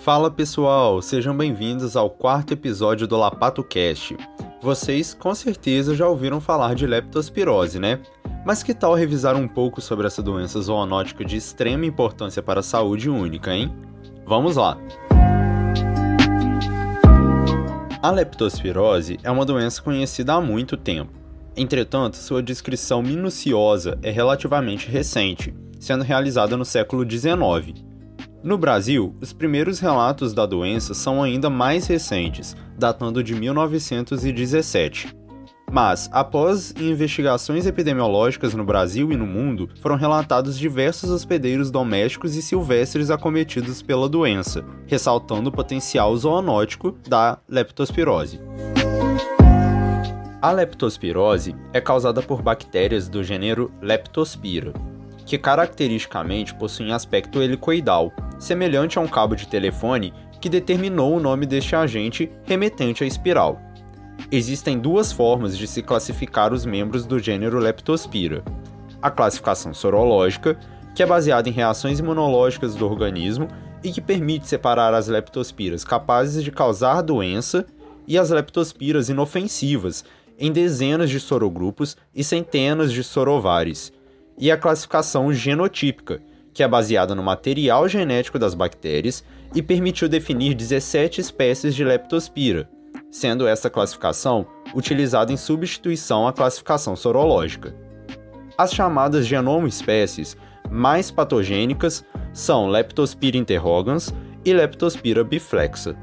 Fala pessoal, sejam bem-vindos ao quarto episódio do Lapato Cast. Vocês com certeza já ouviram falar de leptospirose, né? Mas que tal revisar um pouco sobre essa doença zoonótica de extrema importância para a saúde única, hein? Vamos lá! A leptospirose é uma doença conhecida há muito tempo. Entretanto, sua descrição minuciosa é relativamente recente, sendo realizada no século XIX. No Brasil, os primeiros relatos da doença são ainda mais recentes, datando de 1917. Mas, após investigações epidemiológicas no Brasil e no mundo, foram relatados diversos hospedeiros domésticos e silvestres acometidos pela doença, ressaltando o potencial zoonótico da leptospirose. A leptospirose é causada por bactérias do gênero Leptospira, que caracteristicamente possuem aspecto helicoidal, semelhante a um cabo de telefone que determinou o nome deste agente remetente à espiral. Existem duas formas de se classificar os membros do gênero Leptospira: a classificação sorológica, que é baseada em reações imunológicas do organismo e que permite separar as leptospiras capazes de causar doença e as leptospiras inofensivas em dezenas de sorogrupos e centenas de sorovares, e a classificação genotípica, que é baseada no material genético das bactérias e permitiu definir 17 espécies de leptospira, sendo essa classificação utilizada em substituição à classificação sorológica. As chamadas genoma-espécies mais patogênicas são Leptospira interrogans e Leptospira biflexa.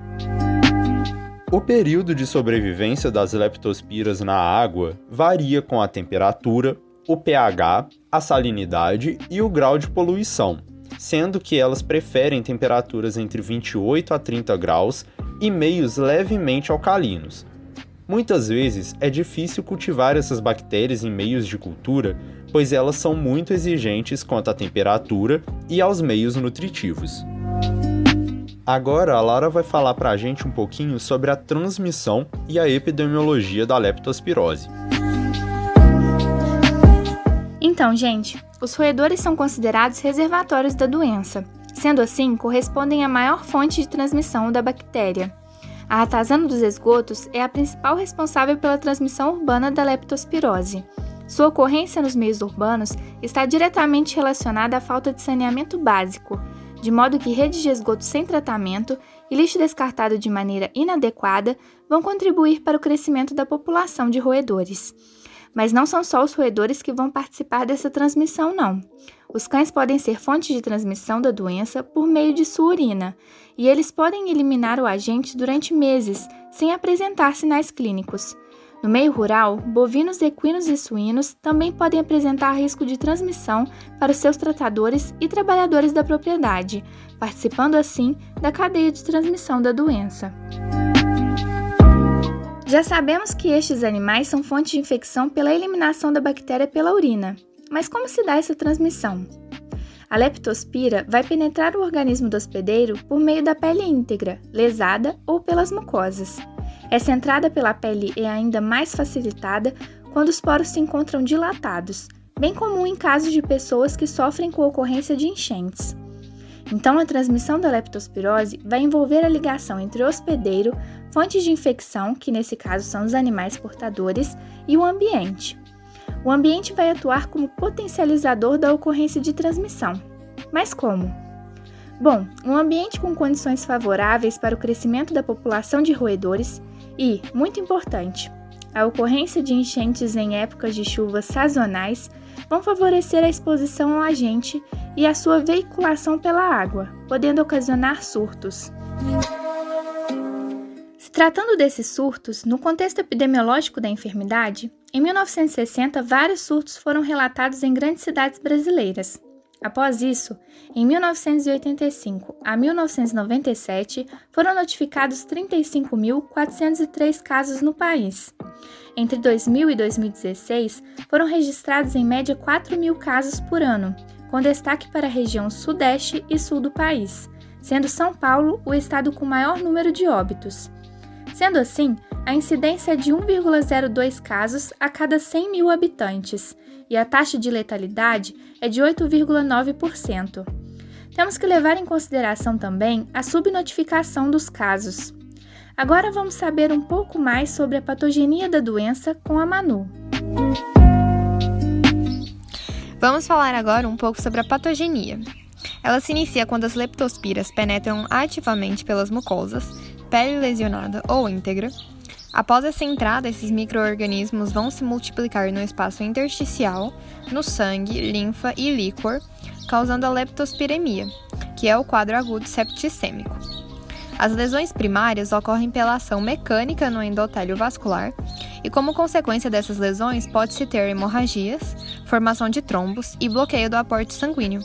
O período de sobrevivência das leptospiras na água varia com a temperatura, o pH, a salinidade e o grau de poluição, sendo que elas preferem temperaturas entre 28 a 30 graus e meios levemente alcalinos. Muitas vezes é difícil cultivar essas bactérias em meios de cultura, pois elas são muito exigentes quanto à temperatura e aos meios nutritivos. Agora a Lara vai falar para a gente um pouquinho sobre a transmissão e a epidemiologia da leptospirose. Então, gente, os roedores são considerados reservatórios da doença. Sendo assim, correspondem à maior fonte de transmissão da bactéria. A ratazana dos esgotos é a principal responsável pela transmissão urbana da leptospirose. Sua ocorrência nos meios urbanos está diretamente relacionada à falta de saneamento básico, de modo que redes de esgoto sem tratamento e lixo descartado de maneira inadequada vão contribuir para o crescimento da população de roedores. Mas não são só os roedores que vão participar dessa transmissão, não. Os cães podem ser fonte de transmissão da doença por meio de sua urina, e eles podem eliminar o agente durante meses, sem apresentar sinais clínicos. No meio rural, bovinos, equinos e suínos também podem apresentar risco de transmissão para os seus tratadores e trabalhadores da propriedade, participando assim da cadeia de transmissão da doença. Já sabemos que estes animais são fonte de infecção pela eliminação da bactéria pela urina. Mas como se dá essa transmissão? A leptospira vai penetrar o organismo do hospedeiro por meio da pele íntegra, lesada ou pelas mucosas. Essa entrada pela pele é ainda mais facilitada quando os poros se encontram dilatados, bem comum em casos de pessoas que sofrem com ocorrência de enchentes. Então, a transmissão da leptospirose vai envolver a ligação entre o hospedeiro, fontes de infecção, que nesse caso são os animais portadores, e o ambiente. O ambiente vai atuar como potencializador da ocorrência de transmissão. Mas como? Bom, um ambiente com condições favoráveis para o crescimento da população de roedores e, muito importante, a ocorrência de enchentes em épocas de chuvas sazonais vão favorecer a exposição ao agente e a sua veiculação pela água, podendo ocasionar surtos. Se tratando desses surtos, no contexto epidemiológico da enfermidade, em 1960 vários surtos foram relatados em grandes cidades brasileiras. Após isso, em 1985 a 1997, foram notificados 35.403 casos no país. Entre 2000 e 2016, foram registrados em média 4 mil casos por ano, com destaque para a região sudeste e sul do país, sendo São Paulo o estado com maior número de óbitos. Sendo assim, a incidência é de 1,02 casos a cada 100 mil habitantes e a taxa de letalidade é de 8,9%. temos que levar em consideração também a subnotificação dos casos. Agora vamos saber um pouco mais sobre a patogenia da doença com a Manu. Vamos falar agora um pouco sobre a patogenia. Ela se inicia quando as leptospiras penetram ativamente pelas mucosas, pele lesionada ou íntegra. Após essa entrada, esses microorganismos vão se multiplicar no espaço intersticial, no sangue, linfa e líquor, causando a leptospiremia, que é o quadro agudo septicêmico. As lesões primárias ocorrem pela ação mecânica no endotélio vascular e, como consequência dessas lesões, pode-se ter hemorragias, formação de trombos e bloqueio do aporte sanguíneo.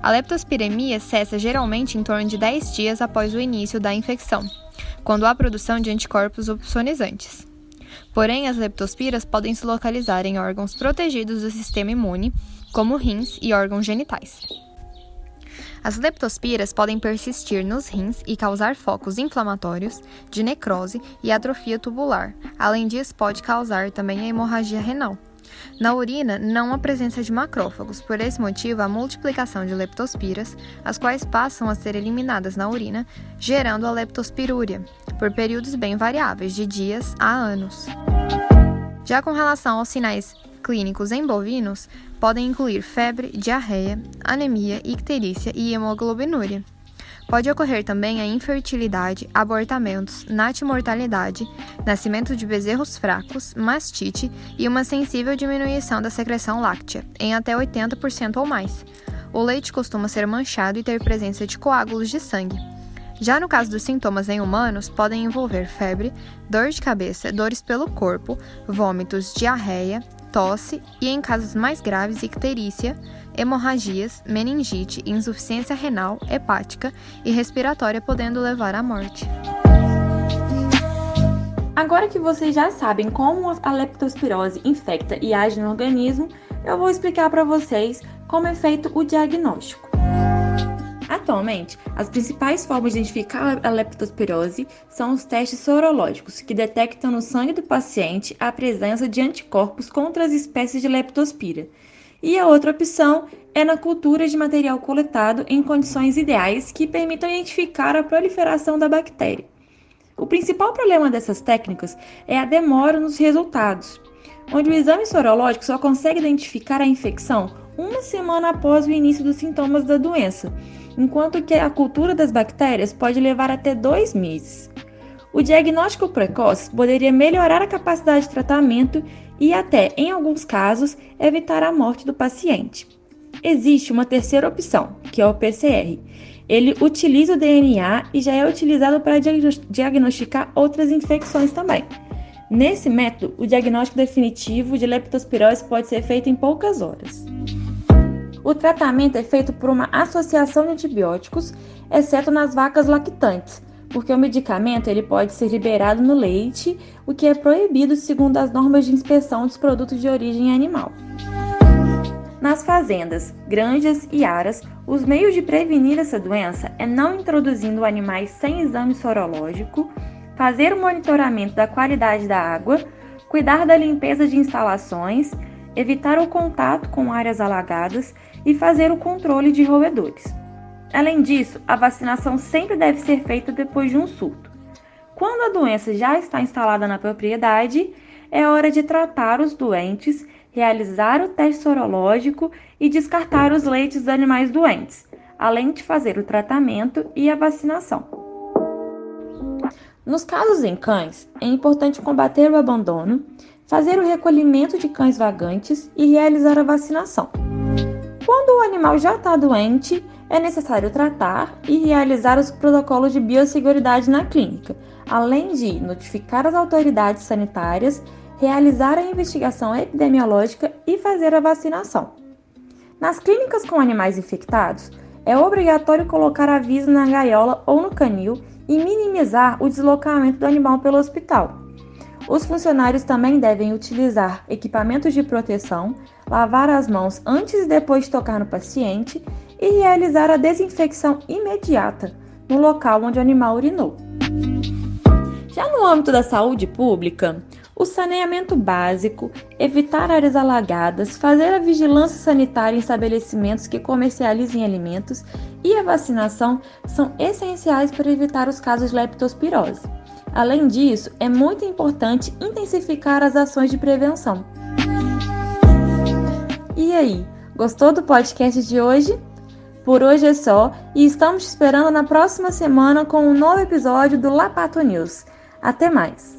A leptospiremia cessa geralmente em torno de 10 dias após o início da infecção, quando há produção de anticorpos opsonizantes. Porém, as leptospiras podem se localizar em órgãos protegidos do sistema imune, como rins e órgãos genitais. As leptospiras podem persistir nos rins e causar focos inflamatórios, de necrose e atrofia tubular. Além disso, pode causar também a hemorragia renal. Na urina, não há presença de macrófagos, por esse motivo, a multiplicação de leptospiras, as quais passam a ser eliminadas na urina, gerando a leptospirúria, por períodos bem variáveis, de dias a anos. Já com relação aos sinais clínicos em bovinos, podem incluir febre, diarreia, anemia, icterícia e hemoglobinúria. Pode ocorrer também a infertilidade, abortamentos, natimortalidade, nascimento de bezerros fracos, mastite e uma sensível diminuição da secreção láctea, em até 80% ou mais. O leite costuma ser manchado e ter presença de coágulos de sangue. Já no caso dos sintomas em humanos, podem envolver febre, dor de cabeça, dores pelo corpo, vômitos, diarreia, tosse e, em casos mais graves, icterícia, hemorragias, meningite, insuficiência renal, hepática e respiratória, podendo levar à morte. Agora que vocês já sabem como a leptospirose infecta e age no organismo, eu vou explicar para vocês como é feito o diagnóstico. Atualmente, as principais formas de identificar a leptospirose são os testes sorológicos, que detectam no sangue do paciente a presença de anticorpos contra as espécies de leptospira. E a outra opção é na cultura de material coletado em condições ideais que permitam identificar a proliferação da bactéria. O principal problema dessas técnicas é a demora nos resultados, onde o exame sorológico só consegue identificar a infecção uma semana após o início dos sintomas da doença enquanto que a cultura das bactérias pode levar até dois meses. O diagnóstico precoce poderia melhorar a capacidade de tratamento e até, em alguns casos, evitar a morte do paciente. Existe uma terceira opção, que é o PCR. Ele utiliza o DNA e já é utilizado para diagnosticar outras infecções também. Nesse método, o diagnóstico definitivo de leptospirose pode ser feito em poucas horas. O tratamento é feito por uma associação de antibióticos, exceto nas vacas lactantes, porque o medicamento ele pode ser liberado no leite, o que é proibido segundo as normas de inspeção dos produtos de origem animal. Nas fazendas, granjas e aras, os meios de prevenir essa doença é não introduzindo animais sem exame sorológico, fazer o monitoramento da qualidade da água, cuidar da limpeza de instalações, evitar o contato com áreas alagadas e fazer o controle de roedores. Além disso, a vacinação sempre deve ser feita depois de um surto. Quando a doença já está instalada na propriedade, é hora de tratar os doentes, realizar o teste sorológico e descartar os leites dos animais doentes, além de fazer o tratamento e a vacinação. Nos casos em cães, é importante combater o abandono, fazer o recolhimento de cães vagantes e realizar a vacinação. Quando o animal já está doente, é necessário tratar e realizar os protocolos de biosseguridade na clínica, além de notificar as autoridades sanitárias, realizar a investigação epidemiológica e fazer a vacinação. Nas clínicas com animais infectados, é obrigatório colocar aviso na gaiola ou no canil e minimizar o deslocamento do animal pelo hospital. Os funcionários também devem utilizar equipamentos de proteção, lavar as mãos antes e depois de tocar no paciente e realizar a desinfecção imediata no local onde o animal urinou. Já no âmbito da saúde pública, o saneamento básico, evitar áreas alagadas, fazer a vigilância sanitária em estabelecimentos que comercializem alimentos e a vacinação são essenciais para evitar os casos de leptospirose. Além disso, é muito importante intensificar as ações de prevenção. E aí, gostou do podcast de hoje? Por hoje é só e estamos te esperando na próxima semana com um novo episódio do Lapato News. Até mais!